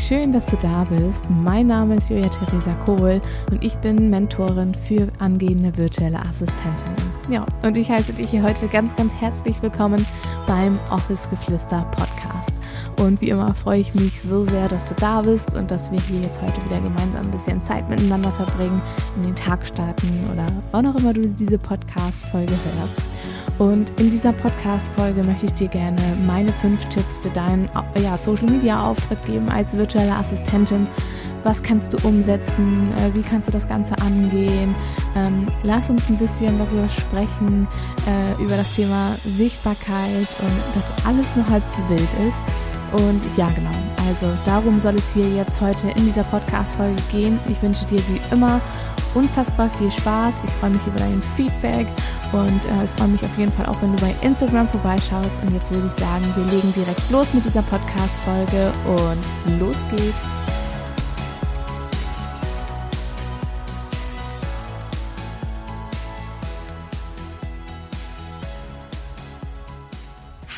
schön, dass du da bist. Mein Name ist Julia Theresa Kohl und ich bin Mentorin für angehende virtuelle Assistentinnen. Ja, und ich heiße dich hier heute ganz, ganz herzlich willkommen beim Office Geflüster Podcast. Und wie immer freue ich mich so sehr, dass du da bist und dass wir hier jetzt heute wieder gemeinsam ein bisschen Zeit miteinander verbringen, in den Tag starten oder wann auch immer du diese Podcast-Folge hörst. Und in dieser Podcast-Folge möchte ich dir gerne meine fünf Tipps für deinen ja, Social-Media-Auftritt geben als virtuelle Assistentin. Was kannst du umsetzen? Äh, wie kannst du das Ganze angehen? Ähm, lass uns ein bisschen darüber sprechen, äh, über das Thema Sichtbarkeit und dass alles nur halb so wild ist. Und ja, genau. Also darum soll es hier jetzt heute in dieser Podcast-Folge gehen. Ich wünsche dir wie immer unfassbar viel Spaß. Ich freue mich über dein Feedback und äh, freue mich auf jeden Fall auch, wenn du bei Instagram vorbeischaust. Und jetzt würde ich sagen, wir legen direkt los mit dieser Podcast-Folge und los geht's.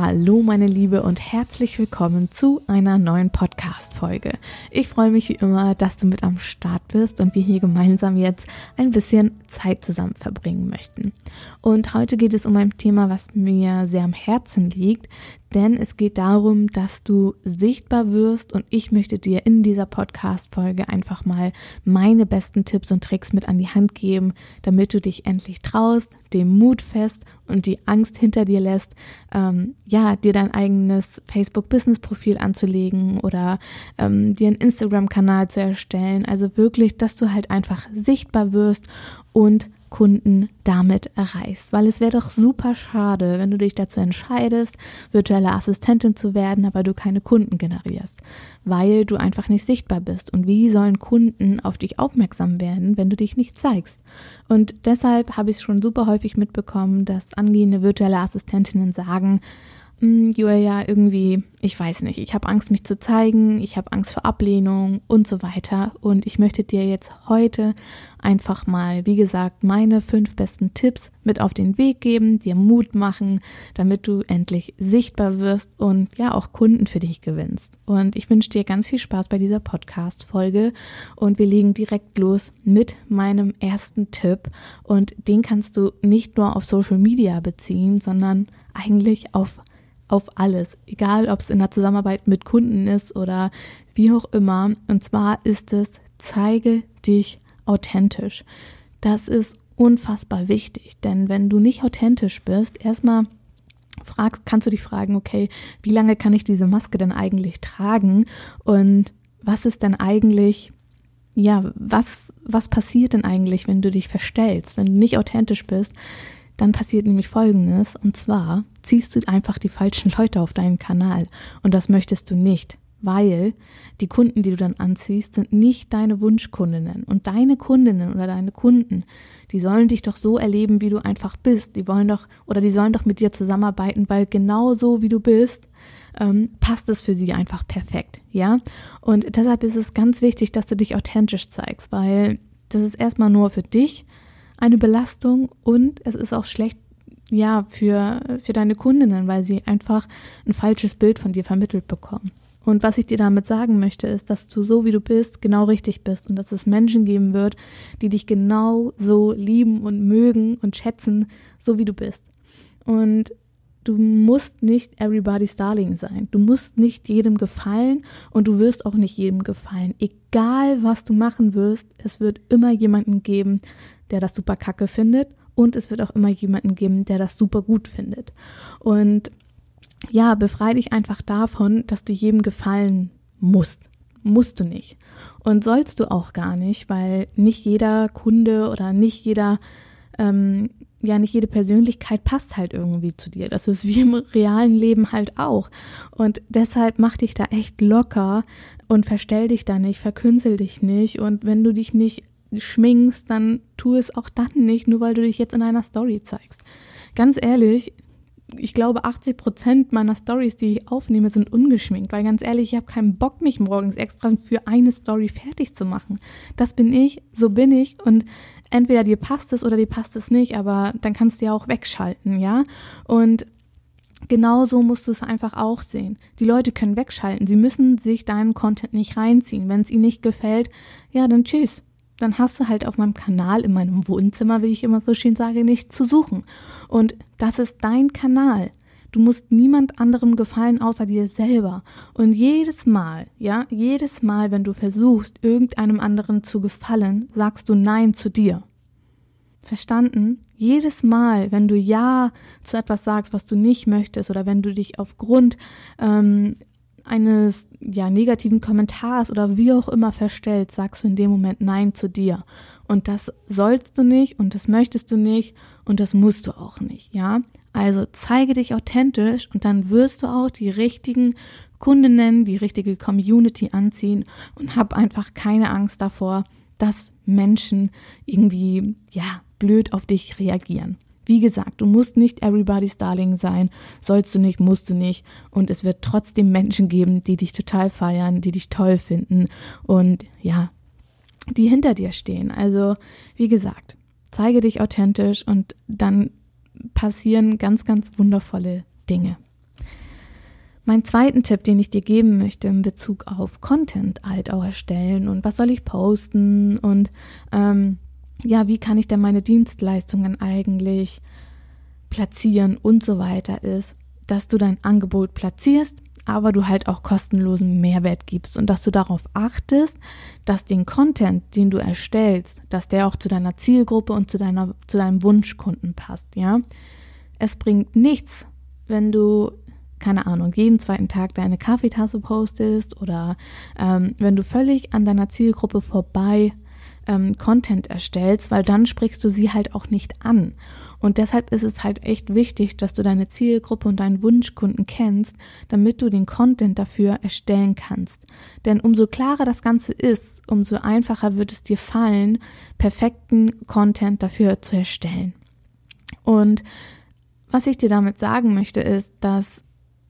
Hallo meine Liebe und herzlich willkommen zu einer neuen Podcast-Folge. Ich freue mich wie immer, dass du mit am Start bist und wir hier gemeinsam jetzt ein bisschen Zeit zusammen verbringen möchten. Und heute geht es um ein Thema, was mir sehr am Herzen liegt, denn es geht darum, dass du sichtbar wirst und ich möchte dir in dieser Podcast-Folge einfach mal meine besten Tipps und Tricks mit an die Hand geben, damit du dich endlich traust, den Mut fest und die Angst hinter dir lässt, ähm, ja, dir dein eigenes Facebook-Business-Profil anzulegen oder ähm, dir einen Instagram-Kanal zu erstellen. Also wirklich, dass du halt einfach sichtbar wirst und Kunden damit erreichst. Weil es wäre doch super schade, wenn du dich dazu entscheidest, virtuelle Assistentin zu werden, aber du keine Kunden generierst, weil du einfach nicht sichtbar bist. Und wie sollen Kunden auf dich aufmerksam werden, wenn du dich nicht zeigst? Und deshalb habe ich es schon super häufig mitbekommen, dass angehende virtuelle Assistentinnen sagen, hm, Julia, irgendwie, ich weiß nicht, ich habe Angst, mich zu zeigen, ich habe Angst vor Ablehnung und so weiter. Und ich möchte dir jetzt heute einfach mal, wie gesagt, meine fünf besten Tipps mit auf den Weg geben, dir Mut machen, damit du endlich sichtbar wirst und ja auch Kunden für dich gewinnst. Und ich wünsche dir ganz viel Spaß bei dieser Podcast-Folge und wir legen direkt los mit meinem ersten Tipp. Und den kannst du nicht nur auf Social Media beziehen, sondern eigentlich auf auf alles, egal ob es in der Zusammenarbeit mit Kunden ist oder wie auch immer. Und zwar ist es, zeige dich authentisch. Das ist unfassbar wichtig, denn wenn du nicht authentisch bist, erstmal fragst, kannst du dich fragen, okay, wie lange kann ich diese Maske denn eigentlich tragen und was ist denn eigentlich, ja, was, was passiert denn eigentlich, wenn du dich verstellst, wenn du nicht authentisch bist? dann passiert nämlich Folgendes, und zwar ziehst du einfach die falschen Leute auf deinen Kanal. Und das möchtest du nicht, weil die Kunden, die du dann anziehst, sind nicht deine Wunschkundinnen. Und deine Kundinnen oder deine Kunden, die sollen dich doch so erleben, wie du einfach bist. Die wollen doch, oder die sollen doch mit dir zusammenarbeiten, weil genau so wie du bist, ähm, passt es für sie einfach perfekt, ja? Und deshalb ist es ganz wichtig, dass du dich authentisch zeigst, weil das ist erstmal nur für dich eine Belastung und es ist auch schlecht, ja, für, für deine Kundinnen, weil sie einfach ein falsches Bild von dir vermittelt bekommen. Und was ich dir damit sagen möchte, ist, dass du so wie du bist, genau richtig bist und dass es Menschen geben wird, die dich genau so lieben und mögen und schätzen, so wie du bist. Und du musst nicht everybody's darling sein. Du musst nicht jedem gefallen und du wirst auch nicht jedem gefallen. Egal was du machen wirst, es wird immer jemanden geben, der das super kacke findet und es wird auch immer jemanden geben, der das super gut findet. Und ja, befreie dich einfach davon, dass du jedem gefallen musst. Musst du nicht. Und sollst du auch gar nicht, weil nicht jeder Kunde oder nicht jeder, ähm, ja, nicht jede Persönlichkeit passt halt irgendwie zu dir. Das ist wie im realen Leben halt auch. Und deshalb mach dich da echt locker und verstell dich da nicht, verkünzel dich nicht. Und wenn du dich nicht schminkst, dann tu es auch dann nicht, nur weil du dich jetzt in einer Story zeigst. Ganz ehrlich, ich glaube, 80 Prozent meiner Stories, die ich aufnehme, sind ungeschminkt, weil ganz ehrlich, ich habe keinen Bock, mich morgens extra für eine Story fertig zu machen. Das bin ich, so bin ich und entweder dir passt es oder dir passt es nicht, aber dann kannst du ja auch wegschalten, ja? Und Genauso musst du es einfach auch sehen. Die Leute können wegschalten. Sie müssen sich deinen Content nicht reinziehen. Wenn es ihnen nicht gefällt, ja, dann tschüss. Dann hast du halt auf meinem Kanal, in meinem Wohnzimmer, wie ich immer so schön sage, nichts zu suchen. Und das ist dein Kanal. Du musst niemand anderem gefallen außer dir selber. Und jedes Mal, ja, jedes Mal, wenn du versuchst, irgendeinem anderen zu gefallen, sagst du Nein zu dir. Verstanden? Jedes Mal, wenn du Ja zu etwas sagst, was du nicht möchtest, oder wenn du dich aufgrund ähm, eines ja, negativen Kommentars oder wie auch immer verstellst, sagst du in dem Moment Nein zu dir. Und das sollst du nicht und das möchtest du nicht und das musst du auch nicht, ja? Also zeige dich authentisch und dann wirst du auch die richtigen Kundinnen, die richtige Community anziehen und hab einfach keine Angst davor, dass Menschen irgendwie, ja, blöd auf dich reagieren. Wie gesagt, du musst nicht everybody's darling sein, sollst du nicht, musst du nicht. Und es wird trotzdem Menschen geben, die dich total feiern, die dich toll finden und ja, die hinter dir stehen. Also, wie gesagt, zeige dich authentisch und dann passieren ganz, ganz wundervolle Dinge. Mein zweiten Tipp, den ich dir geben möchte in Bezug auf Content halt auch erstellen und was soll ich posten und ähm, ja, wie kann ich denn meine Dienstleistungen eigentlich platzieren und so weiter ist, dass du dein Angebot platzierst, aber du halt auch kostenlosen Mehrwert gibst und dass du darauf achtest, dass den Content, den du erstellst, dass der auch zu deiner Zielgruppe und zu deiner zu deinem Wunschkunden passt, ja? Es bringt nichts, wenn du keine Ahnung, jeden zweiten Tag deine Kaffeetasse postest oder ähm, wenn du völlig an deiner Zielgruppe vorbei ähm, Content erstellst, weil dann sprichst du sie halt auch nicht an. Und deshalb ist es halt echt wichtig, dass du deine Zielgruppe und deinen Wunschkunden kennst, damit du den Content dafür erstellen kannst. Denn umso klarer das Ganze ist, umso einfacher wird es dir fallen, perfekten Content dafür zu erstellen. Und was ich dir damit sagen möchte, ist, dass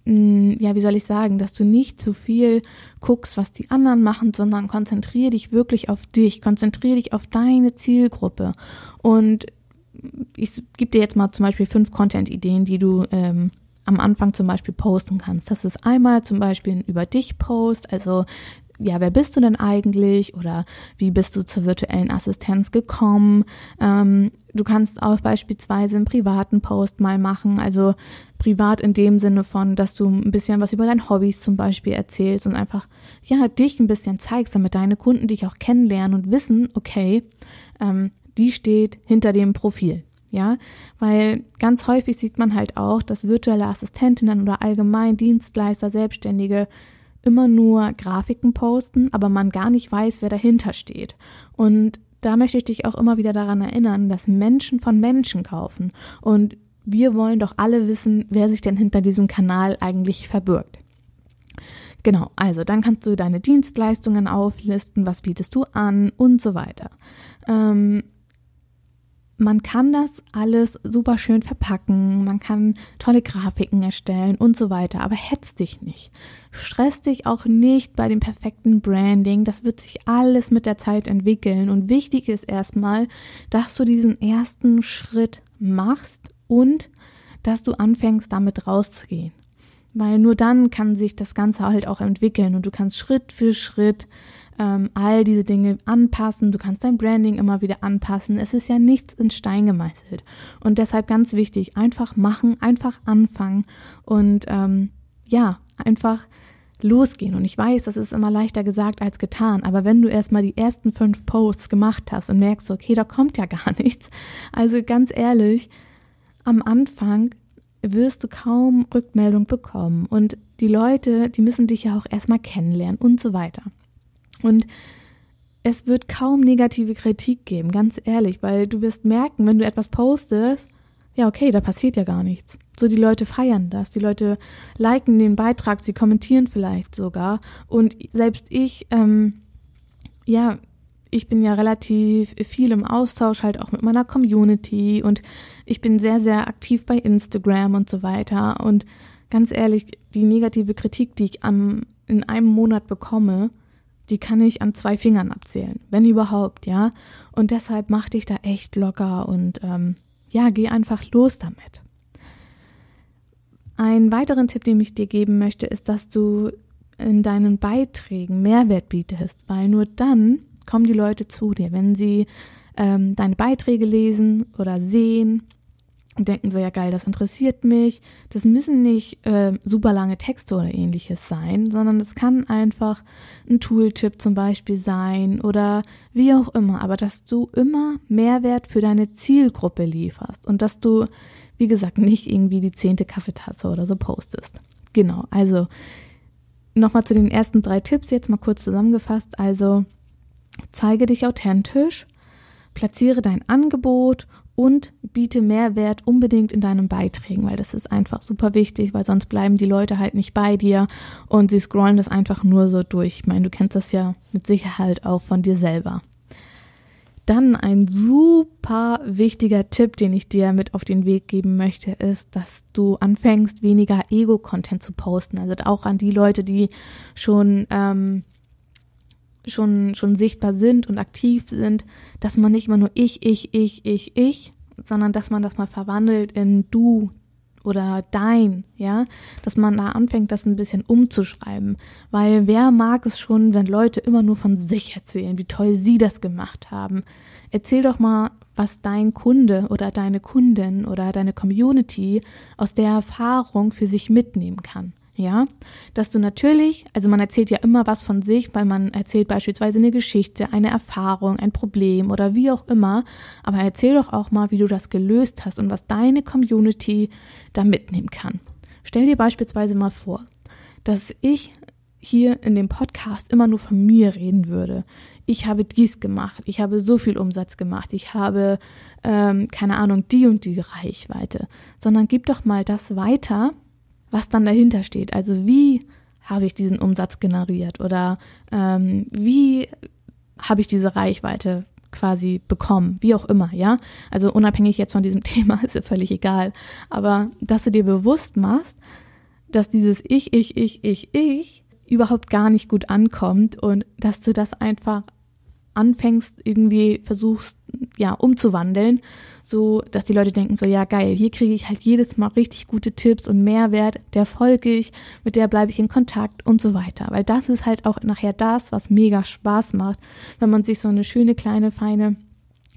ja, wie soll ich sagen, dass du nicht zu viel guckst, was die anderen machen, sondern konzentriere dich wirklich auf dich, konzentriere dich auf deine Zielgruppe. Und ich gebe dir jetzt mal zum Beispiel fünf Content-Ideen, die du ähm, am Anfang zum Beispiel posten kannst. Das ist einmal zum Beispiel ein Über dich Post, also ja, wer bist du denn eigentlich oder wie bist du zur virtuellen Assistenz gekommen? Ähm, du kannst auch beispielsweise einen privaten Post mal machen, also privat in dem Sinne von, dass du ein bisschen was über deine Hobbys zum Beispiel erzählst und einfach, ja, dich ein bisschen zeigst, damit deine Kunden dich auch kennenlernen und wissen, okay, ähm, die steht hinter dem Profil. Ja, weil ganz häufig sieht man halt auch, dass virtuelle Assistentinnen oder allgemein Dienstleister, Selbstständige immer nur Grafiken posten, aber man gar nicht weiß, wer dahinter steht. Und da möchte ich dich auch immer wieder daran erinnern, dass Menschen von Menschen kaufen. Und wir wollen doch alle wissen, wer sich denn hinter diesem Kanal eigentlich verbirgt. Genau, also dann kannst du deine Dienstleistungen auflisten, was bietest du an und so weiter. Ähm, man kann das alles super schön verpacken, man kann tolle Grafiken erstellen und so weiter, aber hetz dich nicht. Stress dich auch nicht bei dem perfekten Branding, das wird sich alles mit der Zeit entwickeln und wichtig ist erstmal, dass du diesen ersten Schritt machst und dass du anfängst damit rauszugehen. Weil nur dann kann sich das Ganze halt auch entwickeln und du kannst Schritt für Schritt ähm, all diese Dinge anpassen. Du kannst dein Branding immer wieder anpassen. Es ist ja nichts in Stein gemeißelt. Und deshalb ganz wichtig, einfach machen, einfach anfangen und ähm, ja, einfach losgehen. Und ich weiß, das ist immer leichter gesagt als getan, aber wenn du erstmal die ersten fünf Posts gemacht hast und merkst, okay, da kommt ja gar nichts, also ganz ehrlich, am Anfang wirst du kaum Rückmeldung bekommen und die Leute, die müssen dich ja auch erstmal kennenlernen und so weiter. Und es wird kaum negative Kritik geben, ganz ehrlich, weil du wirst merken, wenn du etwas postest, ja, okay, da passiert ja gar nichts. So, die Leute feiern das, die Leute liken den Beitrag, sie kommentieren vielleicht sogar. Und selbst ich, ähm, ja, ich bin ja relativ viel im Austausch halt auch mit meiner Community und ich bin sehr, sehr aktiv bei Instagram und so weiter. Und ganz ehrlich, die negative Kritik, die ich am, in einem Monat bekomme, die kann ich an zwei Fingern abzählen, wenn überhaupt, ja. Und deshalb mach dich da echt locker und ähm, ja, geh einfach los damit. Einen weiteren Tipp, den ich dir geben möchte, ist, dass du in deinen Beiträgen Mehrwert bietest, weil nur dann kommen die Leute zu dir, wenn sie ähm, deine Beiträge lesen oder sehen und denken so, ja geil, das interessiert mich. Das müssen nicht äh, super lange Texte oder ähnliches sein, sondern es kann einfach ein Tooltip zum Beispiel sein oder wie auch immer. Aber dass du immer Mehrwert für deine Zielgruppe lieferst und dass du, wie gesagt, nicht irgendwie die zehnte Kaffeetasse oder so postest. Genau, also nochmal zu den ersten drei Tipps jetzt mal kurz zusammengefasst. Also zeige dich authentisch, platziere dein Angebot und biete Mehrwert unbedingt in deinen Beiträgen, weil das ist einfach super wichtig, weil sonst bleiben die Leute halt nicht bei dir und sie scrollen das einfach nur so durch. Ich meine, du kennst das ja mit Sicherheit auch von dir selber. Dann ein super wichtiger Tipp, den ich dir mit auf den Weg geben möchte, ist, dass du anfängst, weniger Ego-Content zu posten. Also auch an die Leute, die schon ähm, schon, schon sichtbar sind und aktiv sind, dass man nicht immer nur ich, ich, ich, ich, ich, sondern dass man das mal verwandelt in du oder dein, ja, dass man da anfängt, das ein bisschen umzuschreiben, weil wer mag es schon, wenn Leute immer nur von sich erzählen, wie toll sie das gemacht haben. Erzähl doch mal, was dein Kunde oder deine Kundin oder deine Community aus der Erfahrung für sich mitnehmen kann ja, dass du natürlich, also man erzählt ja immer was von sich, weil man erzählt beispielsweise eine Geschichte, eine Erfahrung, ein Problem oder wie auch immer, aber erzähl doch auch mal, wie du das gelöst hast und was deine Community da mitnehmen kann. Stell dir beispielsweise mal vor, dass ich hier in dem Podcast immer nur von mir reden würde. Ich habe dies gemacht, ich habe so viel Umsatz gemacht, ich habe, ähm, keine Ahnung, die und die Reichweite, sondern gib doch mal das weiter, was dann dahinter steht. Also wie habe ich diesen Umsatz generiert oder ähm, wie habe ich diese Reichweite quasi bekommen, wie auch immer, ja. Also unabhängig jetzt von diesem Thema ist ja völlig egal. Aber dass du dir bewusst machst, dass dieses Ich, Ich, Ich, Ich, Ich überhaupt gar nicht gut ankommt und dass du das einfach anfängst, irgendwie versuchst, ja, umzuwandeln, so dass die Leute denken, so, ja, geil, hier kriege ich halt jedes Mal richtig gute Tipps und Mehrwert, der folge ich, mit der bleibe ich in Kontakt und so weiter. Weil das ist halt auch nachher das, was mega Spaß macht, wenn man sich so eine schöne, kleine, feine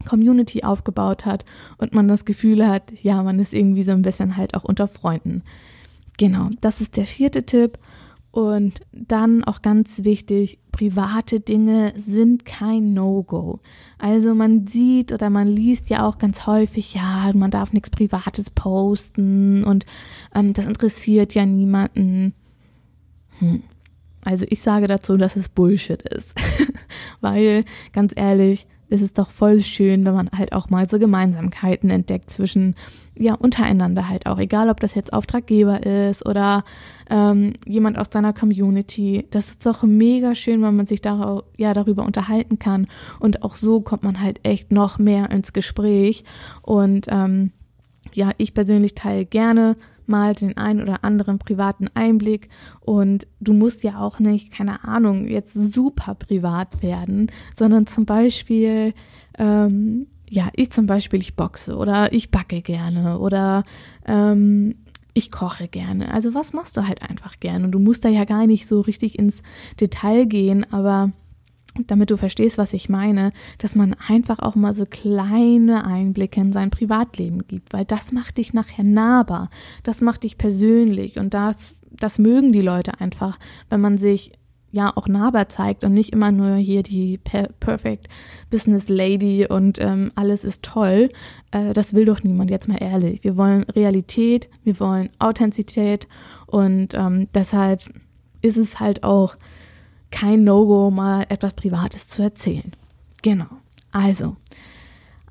Community aufgebaut hat und man das Gefühl hat, ja, man ist irgendwie so ein bisschen halt auch unter Freunden. Genau, das ist der vierte Tipp. Und dann auch ganz wichtig, private Dinge sind kein No-Go. Also man sieht oder man liest ja auch ganz häufig, ja, man darf nichts Privates posten und ähm, das interessiert ja niemanden. Hm. Also ich sage dazu, dass es Bullshit ist. Weil, ganz ehrlich, es ist doch voll schön, wenn man halt auch mal so Gemeinsamkeiten entdeckt zwischen, ja, untereinander halt auch, egal ob das jetzt Auftraggeber ist oder ähm, jemand aus deiner Community. Das ist doch mega schön, wenn man sich da, ja, darüber unterhalten kann. Und auch so kommt man halt echt noch mehr ins Gespräch. Und ähm, ja, ich persönlich teile gerne mal den einen oder anderen privaten Einblick und du musst ja auch nicht, keine Ahnung, jetzt super privat werden, sondern zum Beispiel, ähm, ja, ich zum Beispiel, ich boxe oder ich backe gerne oder ähm, ich koche gerne. Also was machst du halt einfach gerne? Und du musst da ja gar nicht so richtig ins Detail gehen, aber damit du verstehst, was ich meine, dass man einfach auch mal so kleine Einblicke in sein Privatleben gibt, weil das macht dich nachher nahbar, das macht dich persönlich und das, das mögen die Leute einfach, wenn man sich ja auch nahbar zeigt und nicht immer nur hier die per Perfect Business Lady und ähm, alles ist toll. Äh, das will doch niemand, jetzt mal ehrlich. Wir wollen Realität, wir wollen Authentizität und ähm, deshalb ist es halt auch kein No-Go, mal etwas Privates zu erzählen. Genau. Also,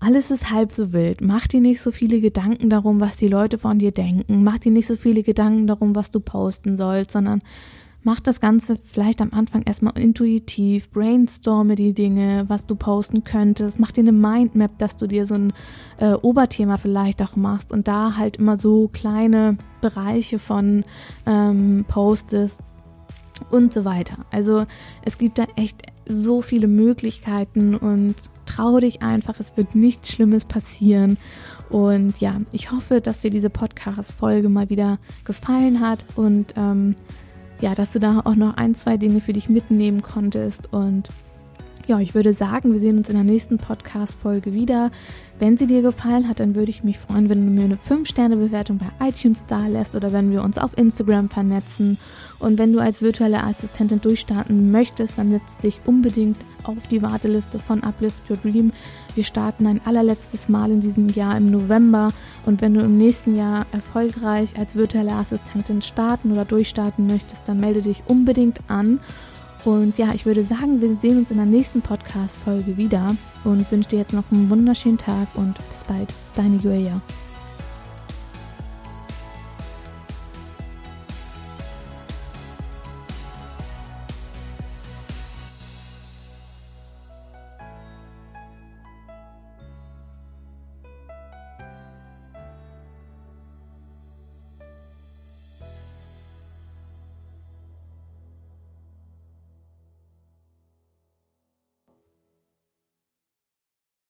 alles ist halb so wild. Mach dir nicht so viele Gedanken darum, was die Leute von dir denken. Mach dir nicht so viele Gedanken darum, was du posten sollst, sondern mach das Ganze vielleicht am Anfang erstmal intuitiv. Brainstorme die Dinge, was du posten könntest. Mach dir eine Mindmap, dass du dir so ein äh, Oberthema vielleicht auch machst und da halt immer so kleine Bereiche von ähm, postest, und so weiter. Also es gibt da echt so viele Möglichkeiten und trau dich einfach, es wird nichts Schlimmes passieren. Und ja, ich hoffe, dass dir diese Podcast-Folge mal wieder gefallen hat und ähm, ja, dass du da auch noch ein, zwei Dinge für dich mitnehmen konntest. Und ja, ich würde sagen, wir sehen uns in der nächsten Podcast-Folge wieder. Wenn sie dir gefallen hat, dann würde ich mich freuen, wenn du mir eine 5-Sterne-Bewertung bei iTunes da lässt oder wenn wir uns auf Instagram vernetzen. Und wenn du als virtuelle Assistentin durchstarten möchtest, dann setz dich unbedingt auf die Warteliste von Uplift Your Dream. Wir starten ein allerletztes Mal in diesem Jahr im November. Und wenn du im nächsten Jahr erfolgreich als virtuelle Assistentin starten oder durchstarten möchtest, dann melde dich unbedingt an. Und ja, ich würde sagen, wir sehen uns in der nächsten Podcast-Folge wieder und wünsche dir jetzt noch einen wunderschönen Tag und bis bald. Deine Julia.